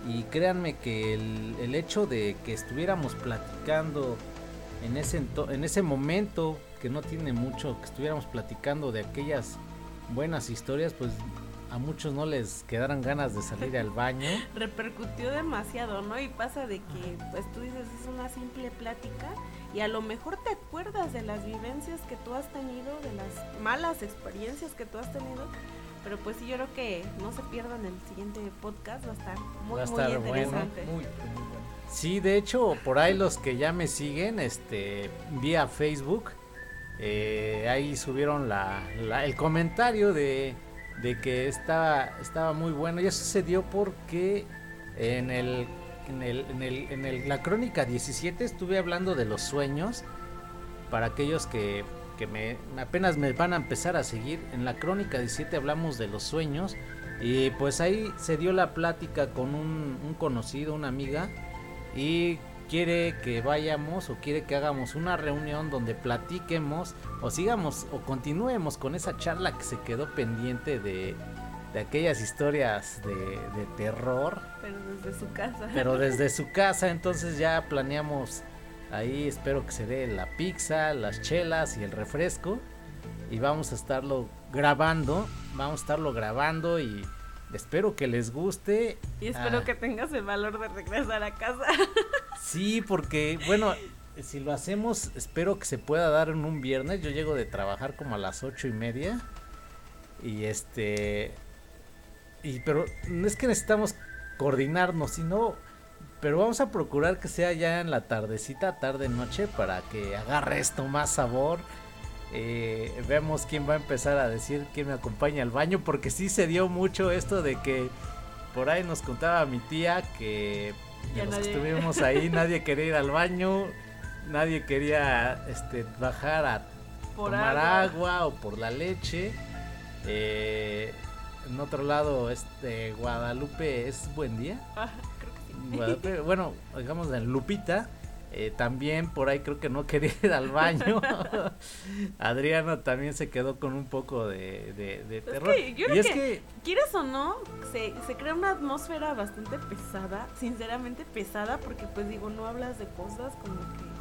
y créanme que el, el hecho de que estuviéramos platicando en ese, en ese momento, que no tiene mucho, que estuviéramos platicando de aquellas buenas historias, pues a muchos no les quedaran ganas de salir al baño. (laughs) repercutió demasiado, ¿no? Y pasa de que, pues tú dices, es una simple plática y a lo mejor te acuerdas de las vivencias que tú has tenido, de las malas experiencias que tú has tenido, pero pues sí, yo creo que no se pierdan el siguiente podcast, va a estar muy, Va a muy bueno. interesante. Muy, muy bueno. Sí, de hecho, por ahí los que ya me siguen, este, vía Facebook, eh, ahí subieron la, la- el comentario de, de que estaba, estaba muy bueno. Y eso se dio porque en el, en el, en el, en el- la crónica 17 estuve hablando de los sueños para aquellos que, que me, apenas me van a empezar a seguir. En la crónica 17 hablamos de los sueños y pues ahí se dio la plática con un, un conocido, una amiga y quiere que vayamos o quiere que hagamos una reunión donde platiquemos o sigamos o continuemos con esa charla que se quedó pendiente de, de aquellas historias de, de terror Pero desde su casa. pero desde (laughs) su casa entonces ya planeamos ahí espero que se dé la pizza las chelas y el refresco y vamos a estarlo grabando vamos a estarlo grabando y espero que les guste y espero Ah. que tengas el valor de regresar a casa. (laughs) Sí, porque, bueno, si lo hacemos, espero que se pueda dar en un viernes. Yo llego de trabajar como a las ocho y media. Y este. Y pero no es que necesitamos coordinarnos, sino. Pero vamos a procurar que sea ya en la tardecita, tarde noche, para que agarre esto más sabor. Eh, vemos quién va a empezar a decir quién me acompaña al baño, porque sí se dio mucho esto de que por ahí nos contaba mi tía que de los que nadie- estuvimos ahí (laughs) nadie quería ir al baño, nadie quería este bajar a Por tomar agua. agua. o por la leche. Eh, en otro lado, este Guadalupe es buen día. Guadalupe, bueno, digamos en Lupita. eh, también por ahí creo que no quería ir al baño. (laughs) Adriana también se quedó con un poco de, de- de terror. que yo y creo es que- que Quieras o no, se, se crea una atmósfera bastante pesada, sinceramente pesada, porque pues digo, no hablas de cosas como que,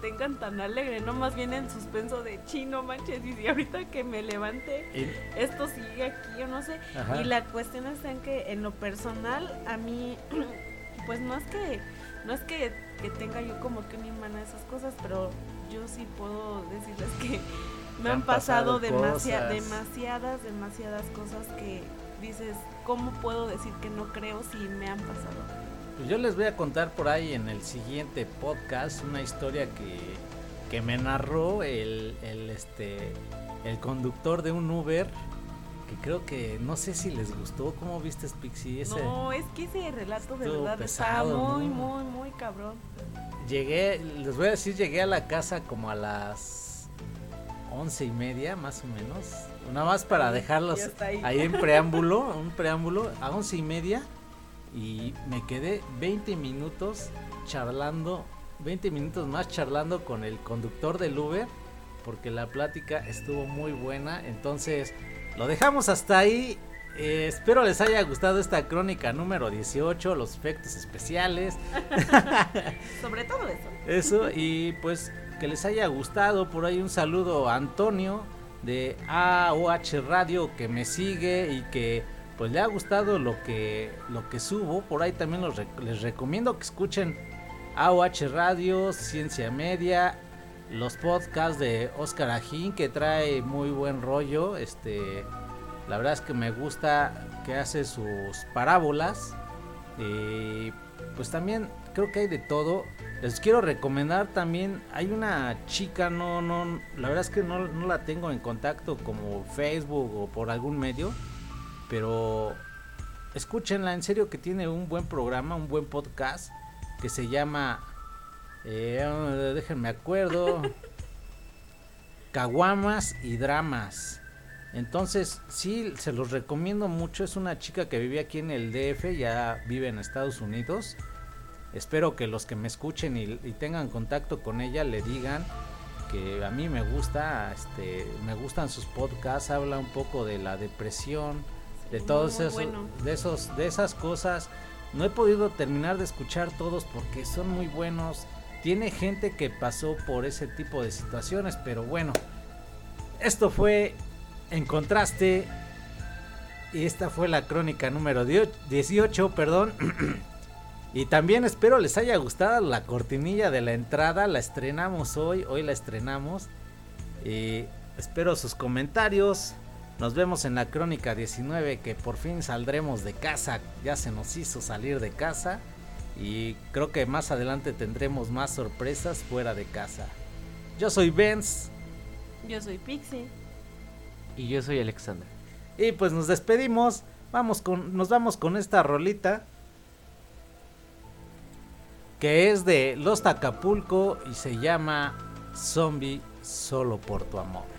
tengan tan alegre, no más bien en suspenso de chino manches, y si ahorita que me levante, esto sigue aquí, yo no sé. Ajá. Y la cuestión está en que en lo personal, a mí, (clears throat) pues no es que, no es que, que tenga yo como que un imán a esas cosas, pero yo sí puedo decirles que (laughs) me han han pasado pasado, demasi- cosas. demasiadas, demasiadas cosas que dices, ¿cómo puedo decir que no creo si me han pasado? Pues yo les voy a contar por ahí en el siguiente podcast una historia que, que me narró el, el, este, el conductor de un Uber. Que creo que no sé si les gustó. ¿Cómo viste, Pixie? Ese, No, es que ese relato de verdad pesado, está muy, ¿no? muy, muy cabrón. Llegué, les voy a decir, llegué a la casa como a las once y media, más o menos. Nada más para Sí, dejarlos ahí. ahí en preámbulo, (laughs) un preámbulo, a once y media. Y me quedé 20 minutos charlando, 20 minutos más charlando con el conductor del Uber, porque la plática estuvo muy buena. Entonces, lo dejamos hasta ahí. eh, espero les haya gustado esta crónica número 18, los efectos especiales. (laughs) Sobre todo eso. Eso, y pues que les haya gustado. Por ahí un saludo a Antonio de AOH Radio que me sigue y que pues le ha gustado lo que, lo que subo. Por ahí también los les recomiendo que escuchen AOH Radio, Ciencia Media, los podcasts de Oscar Ajín que trae muy buen rollo. Este, la verdad es que me gusta que hace sus parábolas. Pues también creo que hay de todo. Les quiero recomendar también, hay una chica, no, no, la verdad es que no, no la tengo en contacto como Facebook o por algún medio, pero escúchenla, en serio que tiene un buen programa, un buen podcast que se llama, eh, déjenme acuerdo, Caguamas y Dramas. Entonces, sí, se los recomiendo mucho. Es una chica que vive aquí en el DF, ya vive en Estados Unidos. Espero que los que me escuchen y, y tengan contacto con ella le digan que a mí me gusta, este, me gustan sus podcasts, habla un poco de la depresión, de todos esos, bueno. de esos, de esas cosas. No he podido terminar de escuchar todos porque son muy buenos. Tiene gente que pasó por ese tipo de situaciones, pero bueno, esto fue en contraste. Y esta fue la crónica número dio- 18, perdón. (clears throat) y también espero les haya gustado la cortinilla de la entrada. La estrenamos hoy, hoy la estrenamos. Y espero sus comentarios. Nos vemos en la crónica 19 que por fin saldremos de casa. Ya se nos hizo salir de casa. Y creo que más adelante tendremos más sorpresas fuera de casa. Yo soy Benz. Yo soy Pixie. Y yo soy Alexander. Y pues nos despedimos. Vamos con, nos vamos con esta rolita. Que es de Los Tacapulco y se llama Zombie solo por tu amor.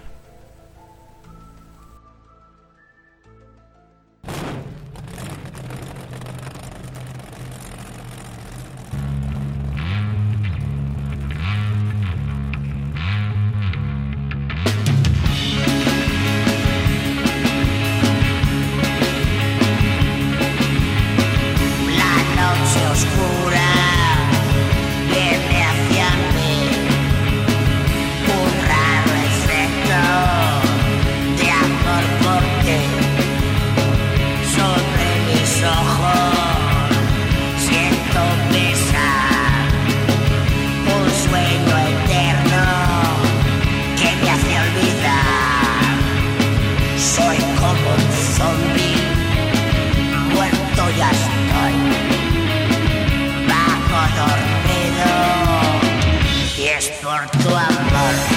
Es por tu amor.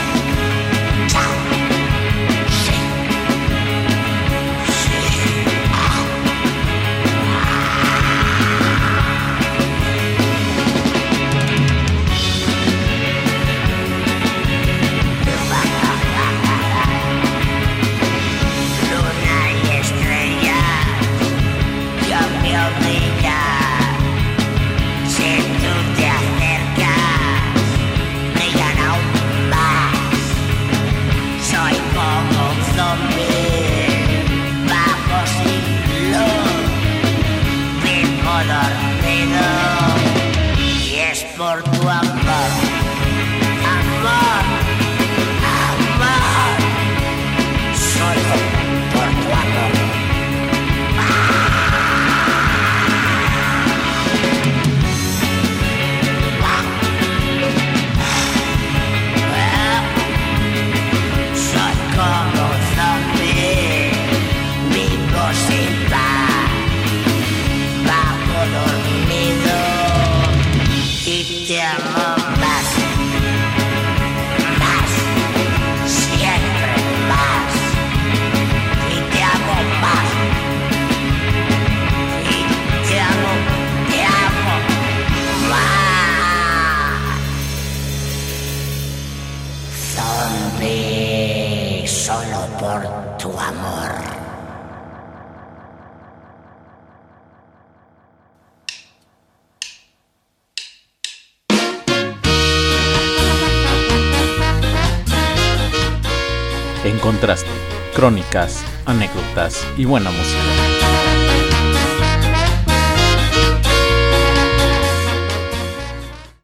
Crónicas anécdotas y buena música.